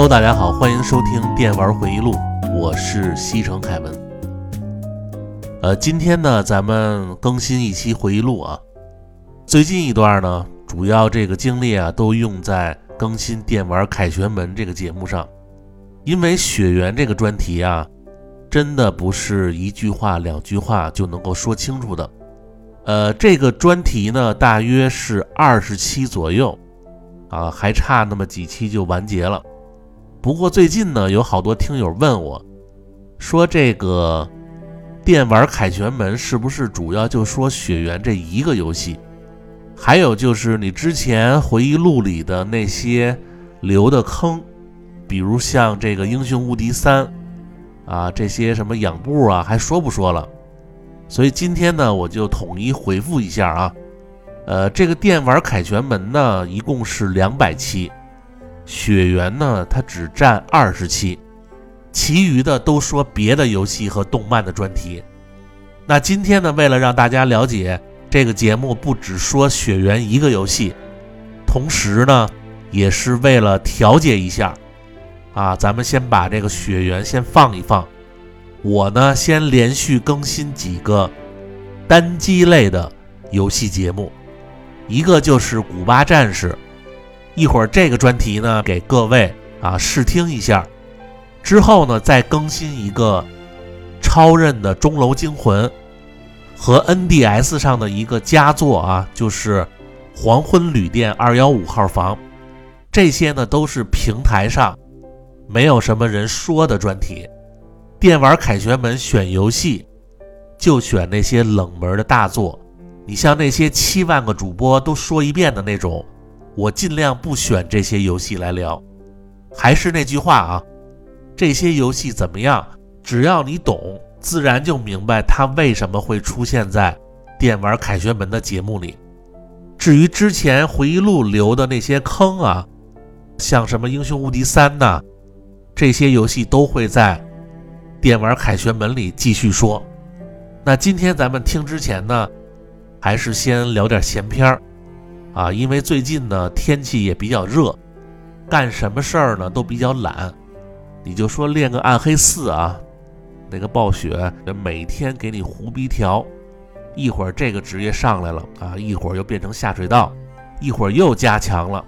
Hello，大家好，欢迎收听《电玩回忆录》，我是西城凯文。呃，今天呢，咱们更新一期回忆录啊。最近一段呢，主要这个精力啊，都用在更新《电玩凯旋门》这个节目上，因为血缘这个专题啊，真的不是一句话、两句话就能够说清楚的。呃，这个专题呢，大约是二十期左右，啊，还差那么几期就完结了。不过最近呢，有好多听友问我，说这个电玩凯旋门是不是主要就说血缘这一个游戏？还有就是你之前回忆录里的那些留的坑，比如像这个英雄无敌三啊，这些什么养步啊，还说不说了？所以今天呢，我就统一回复一下啊，呃，这个电玩凯旋门呢，一共是两百期，血缘呢，它只占二十期，其余的都说别的游戏和动漫的专题。那今天呢，为了让大家了解这个节目不只说血缘一个游戏，同时呢，也是为了调节一下，啊，咱们先把这个血缘先放一放。我呢，先连续更新几个单机类的游戏节目，一个就是《古巴战士》，一会儿这个专题呢给各位啊试听一下，之后呢再更新一个超任的《钟楼惊魂》和 NDS 上的一个佳作啊，就是《黄昏旅店二幺五号房》，这些呢都是平台上没有什么人说的专题。电玩凯旋门选游戏，就选那些冷门的大作。你像那些七万个主播都说一遍的那种，我尽量不选这些游戏来聊。还是那句话啊，这些游戏怎么样？只要你懂，自然就明白它为什么会出现在电玩凯旋门的节目里。至于之前回忆录留的那些坑啊，像什么英雄无敌三呐，这些游戏都会在。电玩凯旋门里继续说，那今天咱们听之前呢，还是先聊点闲篇儿啊，因为最近呢天气也比较热，干什么事儿呢都比较懒。你就说练个暗黑四啊，那个暴雪每天给你胡逼调，一会儿这个职业上来了啊，一会儿又变成下水道，一会儿又加强了，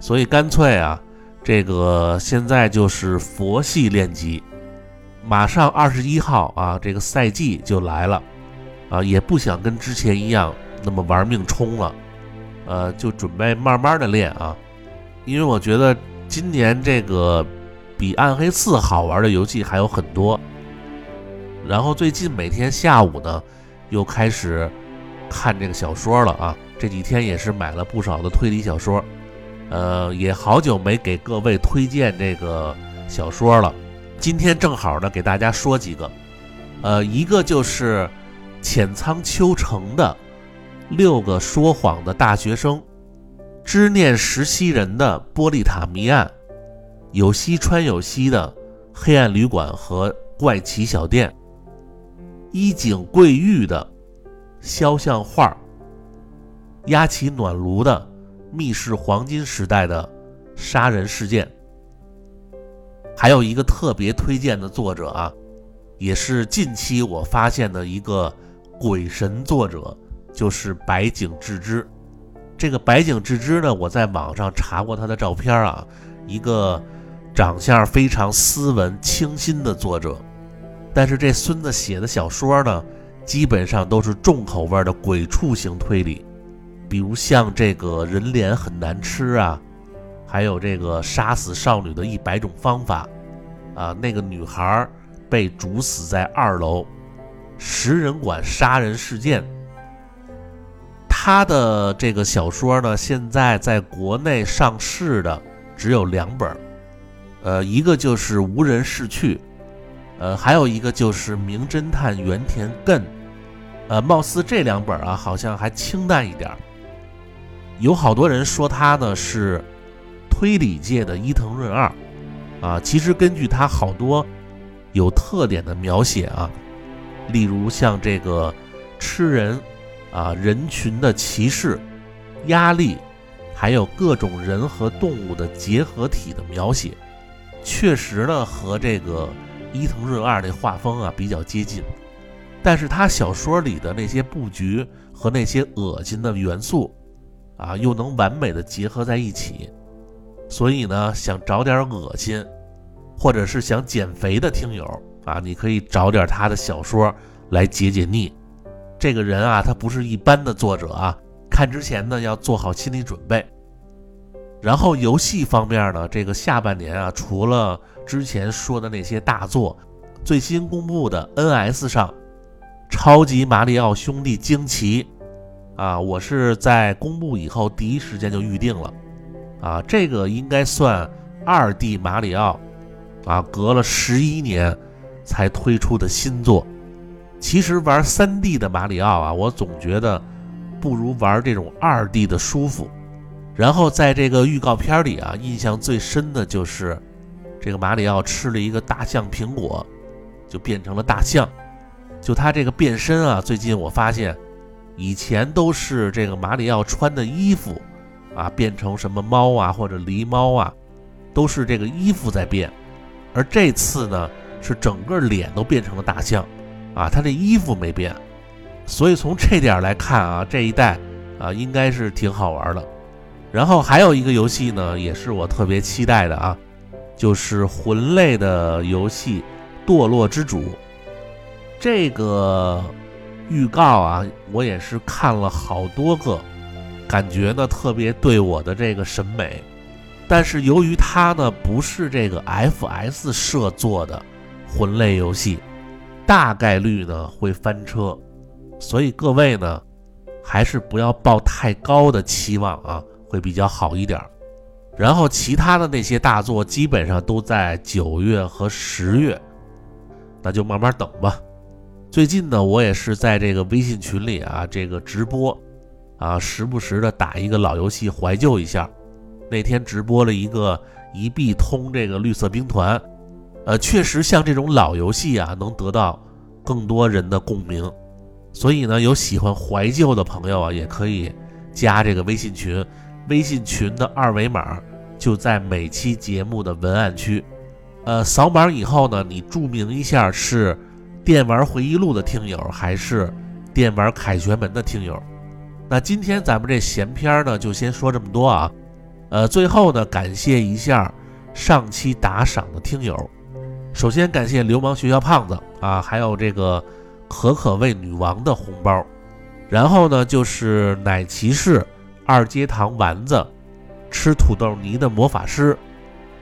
所以干脆啊，这个现在就是佛系练级。马上二十一号啊，这个赛季就来了，啊，也不想跟之前一样那么玩命冲了，呃，就准备慢慢的练啊，因为我觉得今年这个比暗黑四好玩的游戏还有很多。然后最近每天下午呢，又开始看这个小说了啊，这几天也是买了不少的推理小说，呃，也好久没给各位推荐这个小说了。今天正好呢，给大家说几个，呃，一个就是浅仓秋成的《六个说谎的大学生》，知念石溪人的《玻璃塔谜案》，有西川有希的《黑暗旅馆》和《怪奇小店》，伊井贵玉的《肖像画》，压起暖炉的《密室黄金时代的杀人事件》。还有一个特别推荐的作者啊，也是近期我发现的一个鬼神作者，就是白井智之。这个白井智之呢，我在网上查过他的照片啊，一个长相非常斯文清新的作者。但是这孙子写的小说呢，基本上都是重口味的鬼畜型推理，比如像这个人脸很难吃啊。还有这个杀死少女的一百种方法，啊，那个女孩被煮死在二楼，食人馆杀人事件。他的这个小说呢，现在在国内上市的只有两本，呃，一个就是《无人逝去》，呃，还有一个就是《名侦探原田艮》，呃，貌似这两本啊，好像还清淡一点。有好多人说他呢是。推理界的伊藤润二，啊，其实根据他好多有特点的描写啊，例如像这个吃人啊，人群的歧视、压力，还有各种人和动物的结合体的描写，确实呢和这个伊藤润二那画风啊比较接近，但是他小说里的那些布局和那些恶心的元素啊，又能完美的结合在一起。所以呢，想找点恶心，或者是想减肥的听友啊，你可以找点他的小说来解解腻。这个人啊，他不是一般的作者啊，看之前呢要做好心理准备。然后游戏方面呢，这个下半年啊，除了之前说的那些大作，最新公布的 NS 上《超级马里奥兄弟惊奇》啊，我是在公布以后第一时间就预定了啊，这个应该算二 D 马里奥啊，隔了十一年才推出的新作。其实玩三 D 的马里奥啊，我总觉得不如玩这种二 D 的舒服。然后在这个预告片里啊，印象最深的就是这个马里奥吃了一个大象苹果，就变成了大象。就他这个变身啊，最近我发现，以前都是这个马里奥穿的衣服啊变成什么猫啊或者狸猫啊，都是这个衣服在变，而这次呢是整个脸都变成了大象，啊，他这衣服没变。所以从这点来看啊，这一代啊应该是挺好玩的。然后还有一个游戏呢，也是我特别期待的啊，就是魂类的游戏《堕落之主》。这个预告啊，我也是看了好多个，感觉呢特别对我的这个审美。但是由于它呢不是这个 FS 社做的魂类游戏，大概率呢会翻车，所以各位呢还是不要抱太高的期望啊。会比较好一点，然后其他的那些大作基本上都在九月和十月，那就慢慢等吧。最近呢，我也是在这个微信群里啊，这个直播啊，时不时的打一个老游戏怀旧一下。那天直播了一个一币通这个绿色兵团，呃，确实像这种老游戏啊，能得到更多人的共鸣。所以呢，有喜欢怀旧的朋友啊，也可以加这个微信群。微信群的二维码就在每期节目的文案区，呃，扫码以后呢，你注明一下是电玩回忆录的听友还是电玩凯旋门的听友。那今天咱们这闲篇呢，就先说这么多啊。呃，最后呢，感谢一下上期打赏的听友。首先感谢流氓学校胖子啊，还有这个可可味女王的红包。然后呢，就是奶骑士。二阶堂丸子，吃土豆泥的魔法师，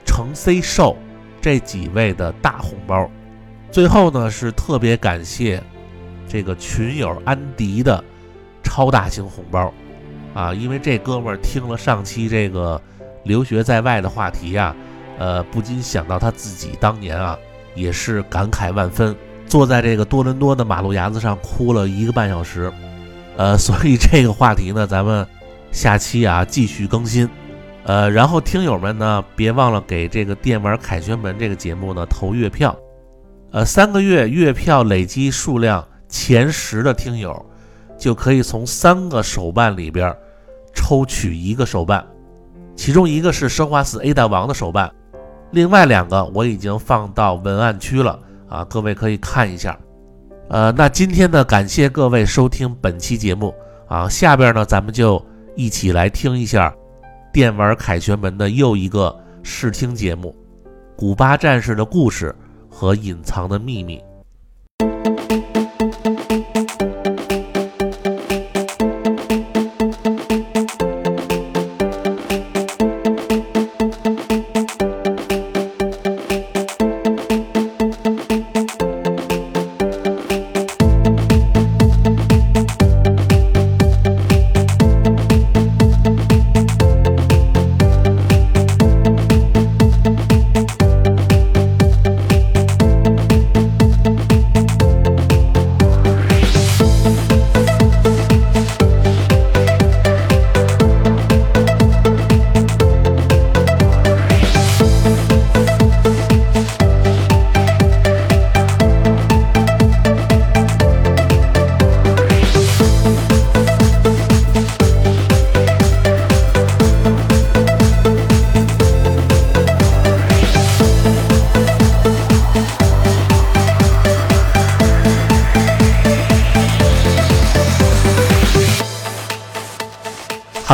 程 C 寿这几位的大红包。最后呢，是特别感谢这个群友安迪的超大型红包啊！因为这哥们儿听了上期这个留学在外的话题呀，呃，不禁想到他自己当年啊，也是感慨万分，坐在这个多伦多的马路牙子上哭了一个半小时。呃，所以这个话题呢，咱们。下期啊，继续更新，呃，然后听友们呢，别忘了给这个电玩凯旋门这个节目呢投月票，呃，三个月月票累积数量前十的听友，就可以从三个手办里边抽取一个手办，其中一个是生化四 A 大王的手办，另外两个我已经放到文案区了啊，各位可以看一下，呃，那今天呢，感谢各位收听本期节目啊，下边呢，咱们就。一起来听一下《电玩凯旋门》的又一个试听节目《古巴战士的故事和隐藏的秘密》。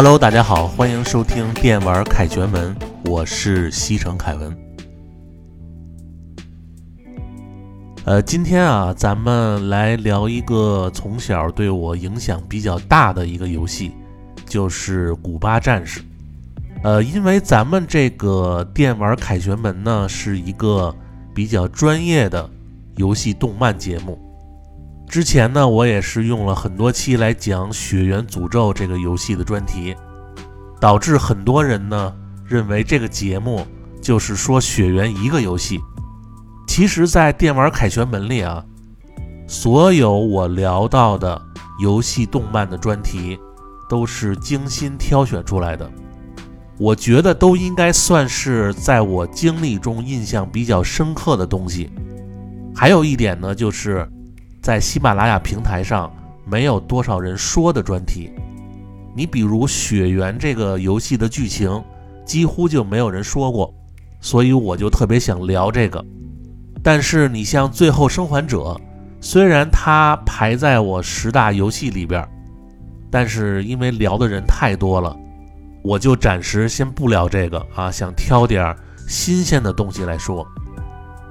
Hello，大家好，欢迎收听电玩凯旋门，我是西城凯文。呃，今天啊，咱们来聊一个从小对我影响比较大的一个游戏，就是《古巴战士》。呃，因为咱们这个电玩凯旋门呢，是一个比较专业的游戏动漫节目。之前呢，我也是用了很多期来讲《血缘诅咒》这个游戏的专题，导致很多人呢认为这个节目就是说血缘一个游戏。其实，在电玩凯旋门里啊，所有我聊到的游戏动漫的专题，都是精心挑选出来的。我觉得都应该算是在我经历中印象比较深刻的东西。还有一点呢，就是在喜马拉雅平台上没有多少人说的专题。你比如《血缘》这个游戏的剧情，几乎就没有人说过，所以我就特别想聊这个。但是你像《最后生还者》，虽然它排在我十大游戏里边，但是因为聊的人太多了。我就暂时先不聊这个啊，想挑点新鲜的东西来说。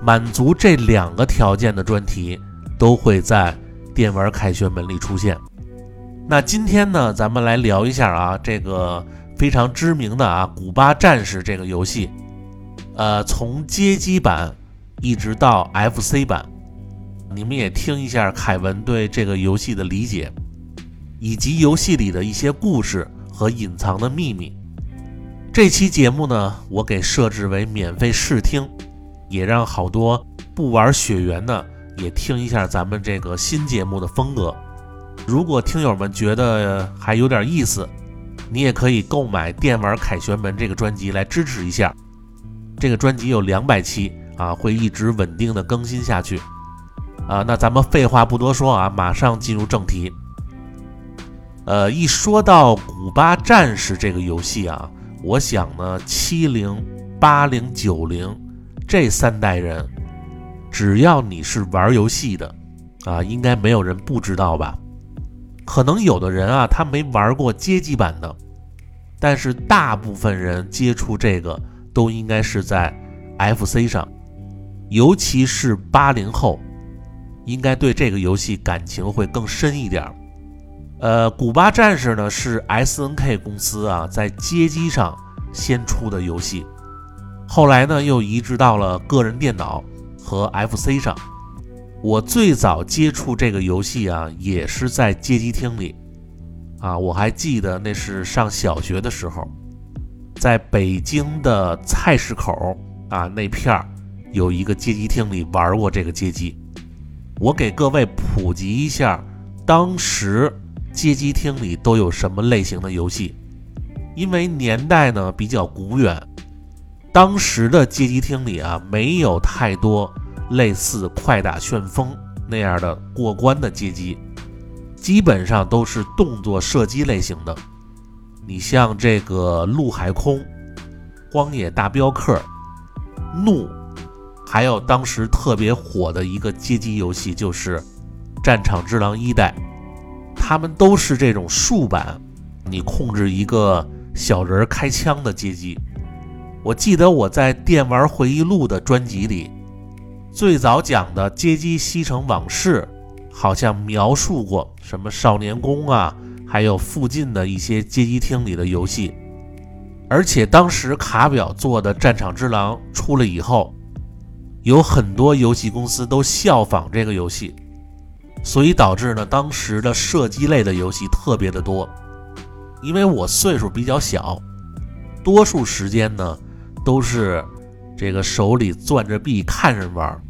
满足这两个条件的专题都会在电玩凯旋门里出现。那今天呢，咱们来聊一下啊，这个非常知名的啊《古巴战士》这个游戏。呃，从街机版一直到 FC 版，你们也听一下凯文对这个游戏的理解，以及游戏里的一些故事。和隐藏的秘密。这期节目呢，我给设置为免费试听，也让好多不玩血缘的也听一下咱们这个新节目的风格。如果听友们觉得还有点意思，你也可以购买《电玩凯旋门》这个专辑来支持一下。这个专辑有两百期啊，会一直稳定的更新下去。啊，那咱们废话不多说啊，马上进入正题。呃，一说到《古巴战士》这个游戏啊，我想呢，七零、八零、九零这三代人，只要你是玩游戏的啊，应该没有人不知道吧？可能有的人啊，他没玩过街机版的，但是大部分人接触这个都应该是在 FC 上，尤其是八零后，应该对这个游戏感情会更深一点。呃，古巴战士呢是 S N K 公司啊在街机上先出的游戏，后来呢又移植到了个人电脑和 F C 上。我最早接触这个游戏啊，也是在街机厅里啊，我还记得那是上小学的时候，在北京的菜市口啊那片儿有一个街机厅里玩过这个街机。我给各位普及一下，当时。街机厅里都有什么类型的游戏？因为年代呢比较古远，当时的街机厅里啊没有太多类似快打旋风那样的过关的街机，基本上都是动作射击类型的。你像这个陆海空、荒野大镖客、怒，还有当时特别火的一个街机游戏就是《战场之狼一代》。他们都是这种竖版，你控制一个小人开枪的街机。我记得我在《电玩回忆录》的专辑里，最早讲的街机西城往事，好像描述过什么少年宫啊，还有附近的一些街机厅里的游戏。而且当时卡表做的《战场之狼》出了以后，有很多游戏公司都效仿这个游戏。所以导致呢，当时的射击类的游戏特别的多。因为我岁数比较小，多数时间呢都是这个手里攥着币看人玩，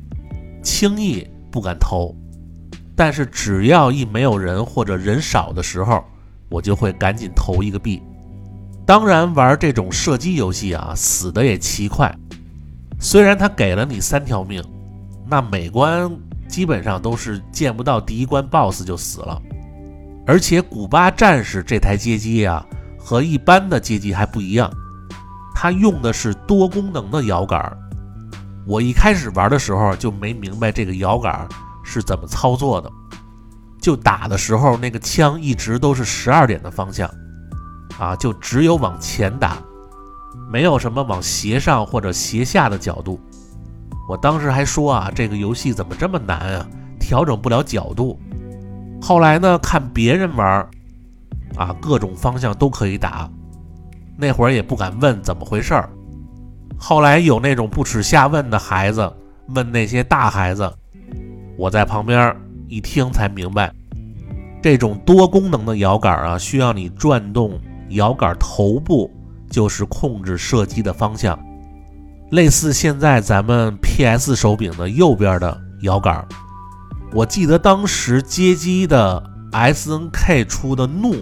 轻易不敢投。但是只要一没有人或者人少的时候，我就会赶紧投一个币。当然，玩这种射击游戏啊，死的也奇快。虽然他给了你三条命，那每关。基本上都是见不到第一关 BOSS 就死了，而且古巴战士这台街机呀和一般的街机还不一样，它用的是多功能的摇杆。我一开始玩的时候就没明白这个摇杆是怎么操作的，就打的时候那个枪一直都是十二点的方向，啊，就只有往前打，没有什么往斜上或者斜下的角度。我当时还说啊，这个游戏怎么这么难啊，调整不了角度。后来呢，看别人玩，啊，各种方向都可以打，那会儿也不敢问怎么回事儿。后来有那种不耻下问的孩子问那些大孩子，我在旁边一听才明白，这种多功能的摇杆啊，需要你转动摇杆头部，就是控制射击的方向，类似现在咱们 PS 手柄的右边的摇杆。我记得当时街机的 SNK 出的怒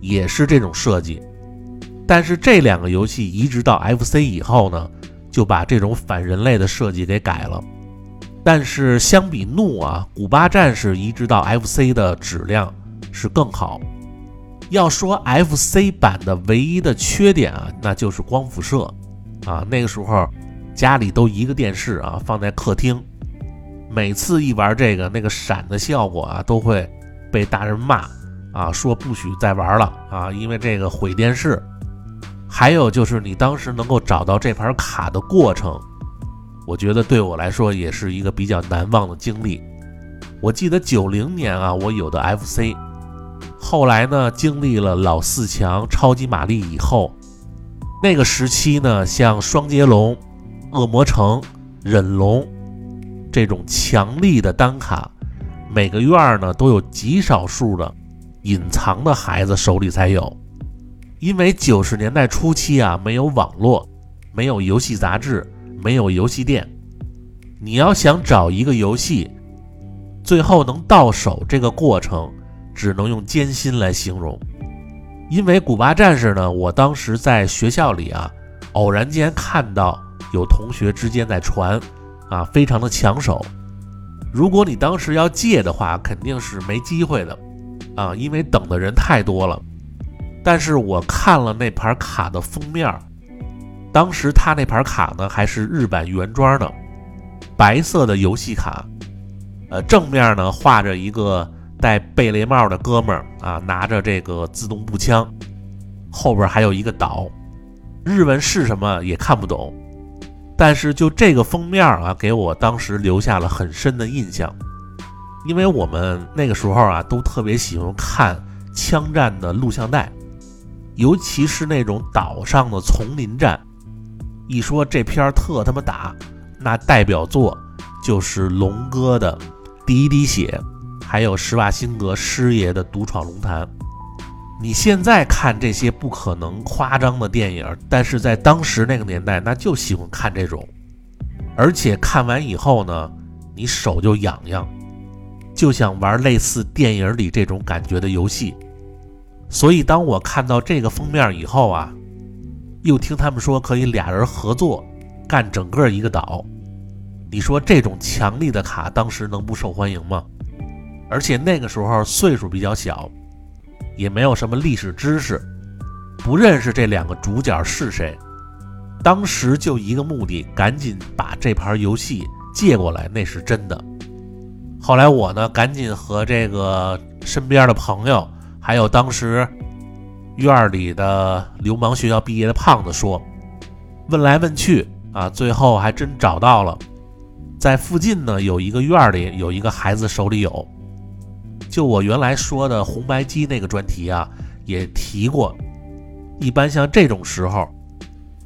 也是这种设计。但是这两个游戏移植到 FC 以后呢，就把这种反人类的设计给改了。但是相比怒啊，古巴战士移植到 FC 的质量是更好。要说 FC 版的唯一的缺点啊，那就是光辐射啊。那个时候家里都一个电视啊，放在客厅，每次一玩这个，那个闪的效果啊，都会被大人骂啊，说不许再玩了啊，因为这个毁电视。还有就是你当时能够找到这盘卡的过程，我觉得对我来说也是一个比较难忘的经历。我记得九零年啊，我有的 FC，后来呢经历了老四强、超级玛丽以后，那个时期呢，像双截龙、恶魔城、忍龙这种强力的单卡，每个院儿呢都有极少数的隐藏的孩子手里才有。因为九十年代初期啊，没有网络，没有游戏杂志，没有游戏店，你要想找一个游戏，最后能到手，这个过程只能用艰辛来形容。因为古巴战士呢，我当时在学校里啊，偶然间看到有同学之间在传，啊，非常的抢手。如果你当时要借的话，肯定是没机会的，啊，因为等的人太多了。但是我看了那盘卡的封面，当时他那盘卡呢还是日版原装的，白色的游戏卡，呃，正面呢画着一个戴贝雷帽的哥们儿啊，拿着这个自动步枪，后边还有一个岛，日文是什么也看不懂，但是就这个封面啊，给我当时留下了很深的印象，因为我们那个时候啊都特别喜欢看枪战的录像带。尤其是那种岛上的丛林战，一说这片儿特他妈打，那代表作就是龙哥的《第一滴血》，还有施瓦辛格师爷的《独闯龙潭》。你现在看这些不可能夸张的电影，但是在当时那个年代，那就喜欢看这种，而且看完以后呢，你手就痒痒，就想玩类似电影里这种感觉的游戏。所以，当我看到这个封面以后啊，又听他们说可以俩人合作干整个一个岛，你说这种强力的卡当时能不受欢迎吗？而且那个时候岁数比较小，也没有什么历史知识，不认识这两个主角是谁，当时就一个目的，赶紧把这盘游戏借过来，那是真的。后来我呢，赶紧和这个身边的朋友。还有当时院里的流氓学校毕业的胖子说，问来问去啊，最后还真找到了，在附近呢有一个院里有一个孩子手里有。就我原来说的红白机那个专题啊，也提过，一般像这种时候，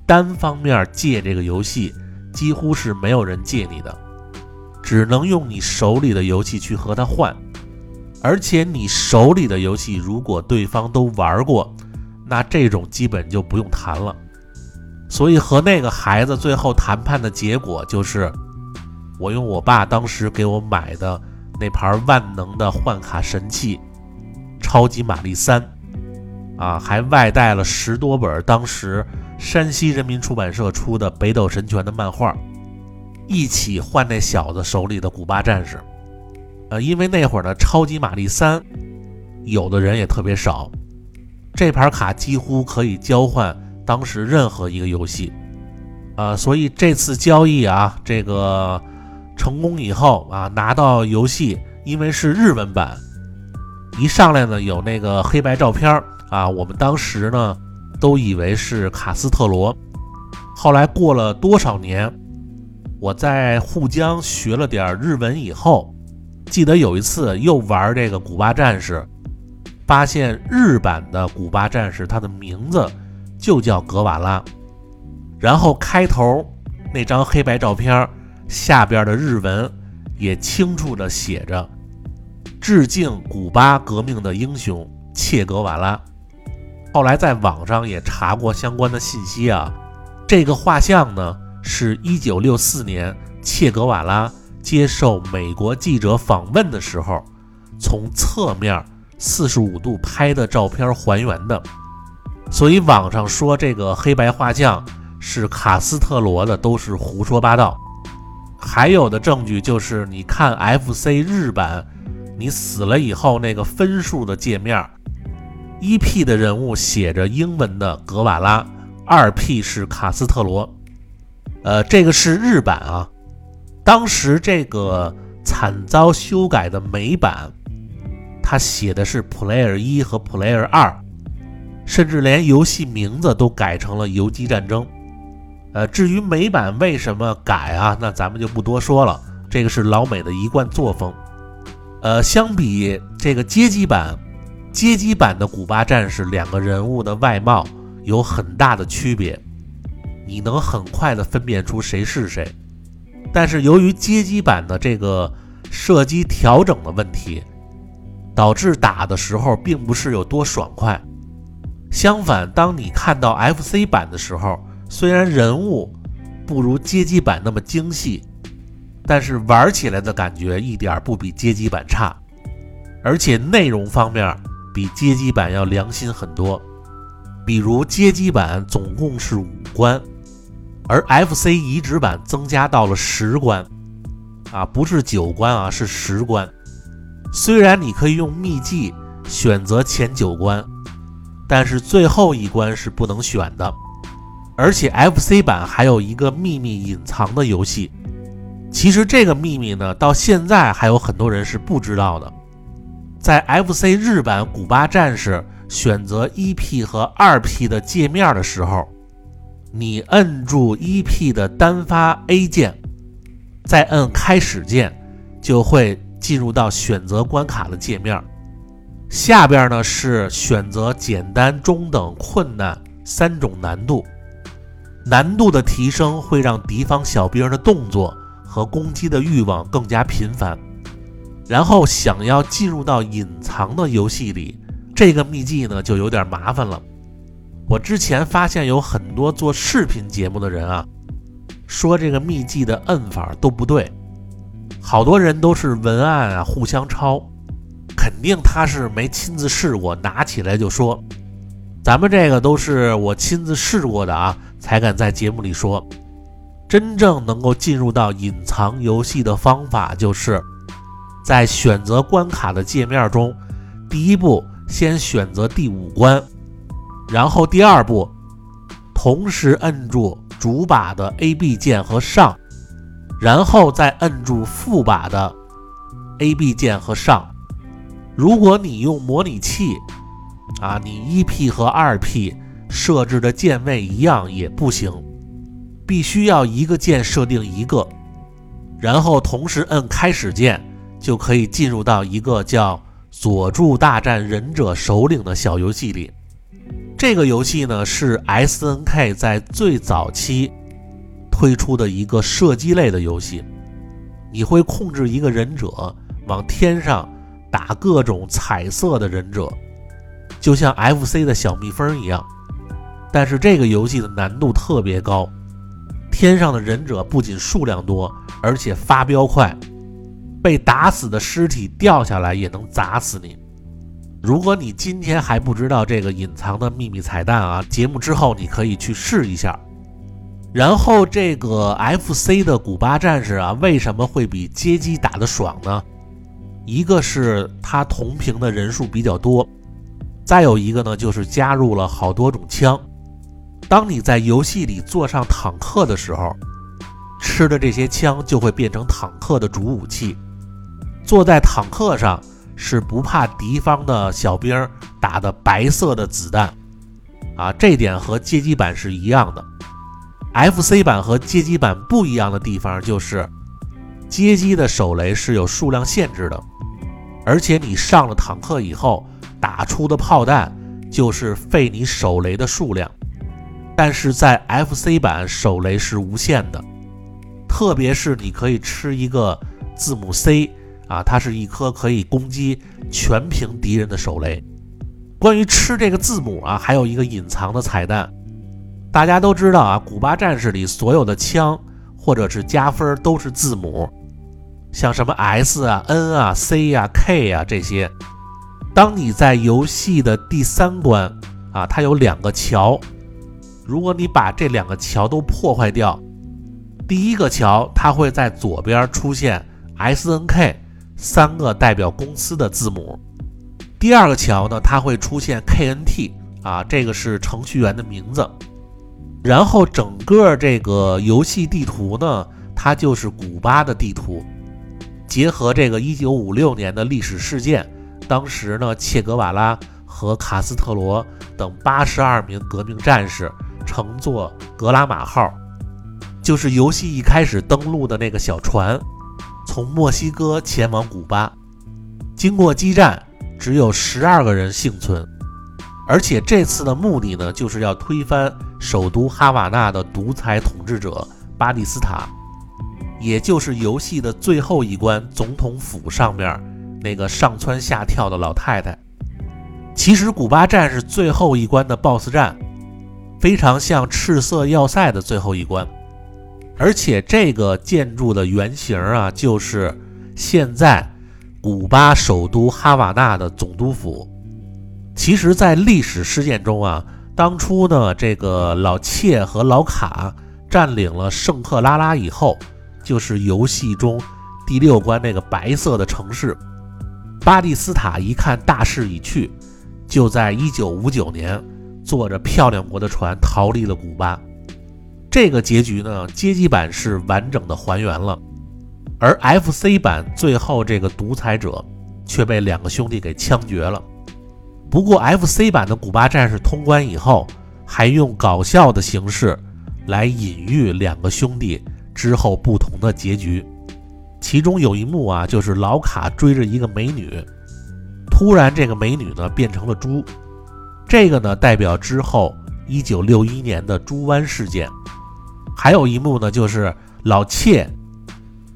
单方面借这个游戏，几乎是没有人借你的，只能用你手里的游戏去和他换。而且你手里的游戏，如果对方都玩过，那这种基本就不用谈了。所以和那个孩子最后谈判的结果就是，我用我爸当时给我买的那盘万能的换卡神器《超级玛丽三》，啊，还外带了十多本当时山西人民出版社出的《北斗神拳》的漫画，一起换那小子手里的古巴战士。呃，因为那会儿呢，超级玛丽三有的人也特别少，这盘卡几乎可以交换当时任何一个游戏，呃，所以这次交易啊，这个成功以后啊，拿到游戏，因为是日文版，一上来呢有那个黑白照片，啊，我们当时呢都以为是卡斯特罗。后来过了多少年，我在沪江学了点日文以后，记得有一次又玩这个古巴战士，发现日版的古巴战士他的名字就叫格瓦拉，然后开头那张黑白照片下边的日文也清楚地写着。致敬古巴革命的英雄切格瓦拉。后来在网上也查过相关的信息啊，这个画像呢是一九六四年切格瓦拉接受美国记者访问的时候，从侧面四十五度拍的照片还原的。所以网上说这个黑白画像是卡斯特罗的都是胡说八道。还有的证据就是你看 FC 日版。你死了以后，那个分数的界面，一 P 的人物写着英文的格瓦拉，二 P 是卡斯特罗。呃，这个是日版啊。当时这个惨遭修改的美版，它写的是 Player 一和 Player 二，甚至连游戏名字都改成了游击战争。呃，至于美版为什么改啊，那咱们就不多说了。这个是老美的一贯作风。呃，相比这个街机版，街机版的古巴战士两个人物的外貌有很大的区别，你能很快的分辨出谁是谁。但是由于街机版的这个射击调整的问题，导致打的时候并不是有多爽快。相反，当你看到 FC 版的时候，虽然人物不如街机版那么精细。但是玩起来的感觉一点不比街机版差，而且内容方面比街机版要良心很多。比如街机版总共是五关，而 FC 移植版增加到了十关，啊，不是九关啊，是十关。虽然你可以用秘技选择前九关，但是最后一关是不能选的。而且 FC 版还有一个秘密隐藏的游戏。其实这个秘密呢，到现在还有很多人是不知道的。在 FC 日版古巴战士选择一 P 和二 P 的界面的时候，你摁住 EP 的单发 A 键，再摁开始键，就会进入到选择关卡的界面。下边呢是选择简单、中等、困难三种难度，难度的提升会让敌方小兵的动作。和攻击的欲望更加频繁，然后想要进入到隐藏的游戏里，这个秘籍呢就有点麻烦了。我之前发现有很多做视频节目的人啊，说这个秘籍的摁法都不对，好多人都是文案啊互相抄，肯定他是没亲自试过，拿起来就说。咱们这个都是我亲自试过的啊，才敢在节目里说。真正能够进入到隐藏游戏的方法，就是在选择关卡的界面中，第一步先选择第五关，然后第二步同时摁住主把的 A、B 键和上，然后再摁住副把的 A、B 键和上。如果你用模拟器啊，你一 P 和二 P 设置的键位一样也不行。必须要一个键设定一个，然后同时摁开始键，就可以进入到一个叫《佐助大战忍者首领》的小游戏里。这个游戏呢是 S N K 在最早期推出的一个射击类的游戏。你会控制一个忍者往天上打各种彩色的忍者，就像 F C 的小蜜蜂一样。但是这个游戏的难度特别高。天上的忍者不仅数量多，而且发飙快，被打死的尸体掉下来也能砸死你。如果你今天还不知道这个隐藏的秘密彩蛋啊，节目之后你可以去试一下。然后这个 FC 的古巴战士啊，为什么会比街机打得爽呢？一个是它同屏的人数比较多，再有一个呢就是加入了好多种枪。当你在游戏里坐上坦克的时候，吃的这些枪就会变成坦克的主武器。坐在坦克上，是不怕敌方的小兵打的白色的子弹，啊，这点和街机版是一样的。FC 版和街机版不一样的地方就是，街机的手雷是有数量限制的，而且你上了坦克以后打出的炮弹就是费你手雷的数量，但是在 FC 版手雷是无限的，特别是你可以吃一个字母 C。啊，它是一颗可以攻击全屏敌人的手雷。关于吃这个字母啊，还有一个隐藏的彩蛋。大家都知道啊，古巴战士里所有的枪或者是加分都是字母，像什么 S 啊、N 啊、C 啊、K 啊这些。当你在游戏的第三关啊，它有两个桥，如果你把这两个桥都破坏掉，第一个桥它会在左边出现 S N K。三个代表公司的字母，第二个桥呢，它会出现 KNT 啊，这个是程序员的名字。然后整个这个游戏地图呢，它就是古巴的地图，结合这个1956年的历史事件，当时呢，切格瓦拉和卡斯特罗等82名革命战士乘坐格拉马号，就是游戏一开始登陆的那个小船。从墨西哥前往古巴，经过激战，只有十二个人幸存。而且这次的目的呢，就是要推翻首都哈瓦那的独裁统治者巴蒂斯塔，也就是游戏的最后一关总统府上面那个上蹿下跳的老太太。其实古巴战是最后一关的 BOSS 战，非常像赤色要塞的最后一关。而且这个建筑的原型啊，就是现在古巴首都哈瓦那的总督府。其实，在历史事件中啊，当初呢，这个老切和老卡占领了圣克拉拉以后，就是游戏中第六关那个白色的城市。巴蒂斯塔一看大势已去，就在1959年坐着漂亮国的船逃离了古巴。这个结局呢，街机版是完整的还原了，而 FC 版最后这个独裁者却被两个兄弟给枪决了。不过 FC 版的古巴战士通关以后，还用搞笑的形式来隐喻两个兄弟之后不同的结局。其中有一幕啊，就是老卡追着一个美女，突然这个美女呢变成了猪，这个呢代表之后1961年的猪湾事件。还有一幕呢，就是老切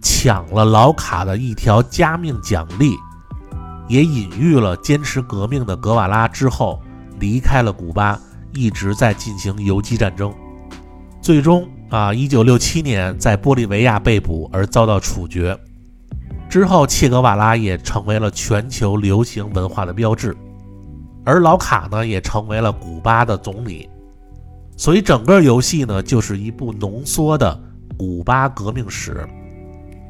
抢了老卡的一条加命奖励，也隐喻了坚持革命的格瓦拉之后离开了古巴，一直在进行游击战争。最终啊，一九六七年在玻利维亚被捕而遭到处决。之后，切格瓦拉也成为了全球流行文化的标志，而老卡呢，也成为了古巴的总理。所以整个游戏呢，就是一部浓缩的古巴革命史。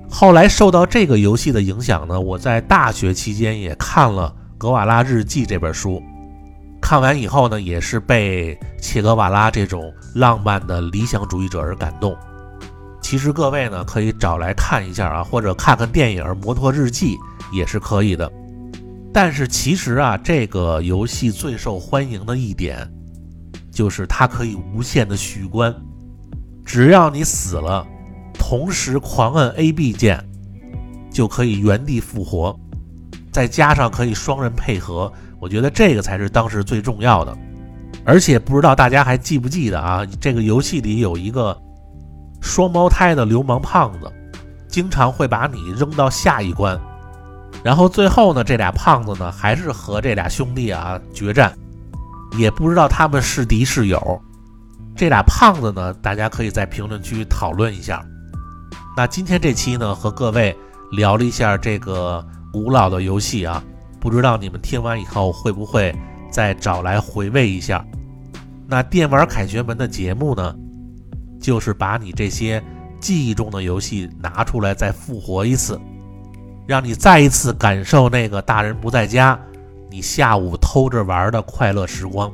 后来受到这个游戏的影响呢，我在大学期间也看了《格瓦拉日记》这本书。看完以后呢，也是被切格瓦拉这种浪漫的理想主义者而感动。其实各位呢，可以找来看一下啊，或者看看电影《摩托日记》也是可以的。但是其实啊，这个游戏最受欢迎的一点。就是它可以无限的续关，只要你死了，同时狂摁 A、B 键，就可以原地复活，再加上可以双人配合，我觉得这个才是当时最重要的。而且不知道大家还记不记得啊？这个游戏里有一个双胞胎的流氓胖子，经常会把你扔到下一关，然后最后呢，这俩胖子呢还是和这俩兄弟啊决战。也不知道他们是敌是友，这俩胖子呢？大家可以在评论区讨论一下。那今天这期呢，和各位聊了一下这个古老的游戏啊，不知道你们听完以后会不会再找来回味一下？那电玩凯旋门的节目呢，就是把你这些记忆中的游戏拿出来再复活一次，让你再一次感受那个大人不在家。你下午偷着玩的快乐时光。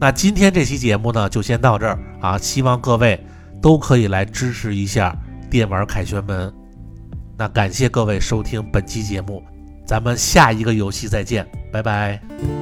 那今天这期节目呢，就先到这儿啊！希望各位都可以来支持一下电玩凯旋门。那感谢各位收听本期节目。咱们下一个游戏再见，拜拜。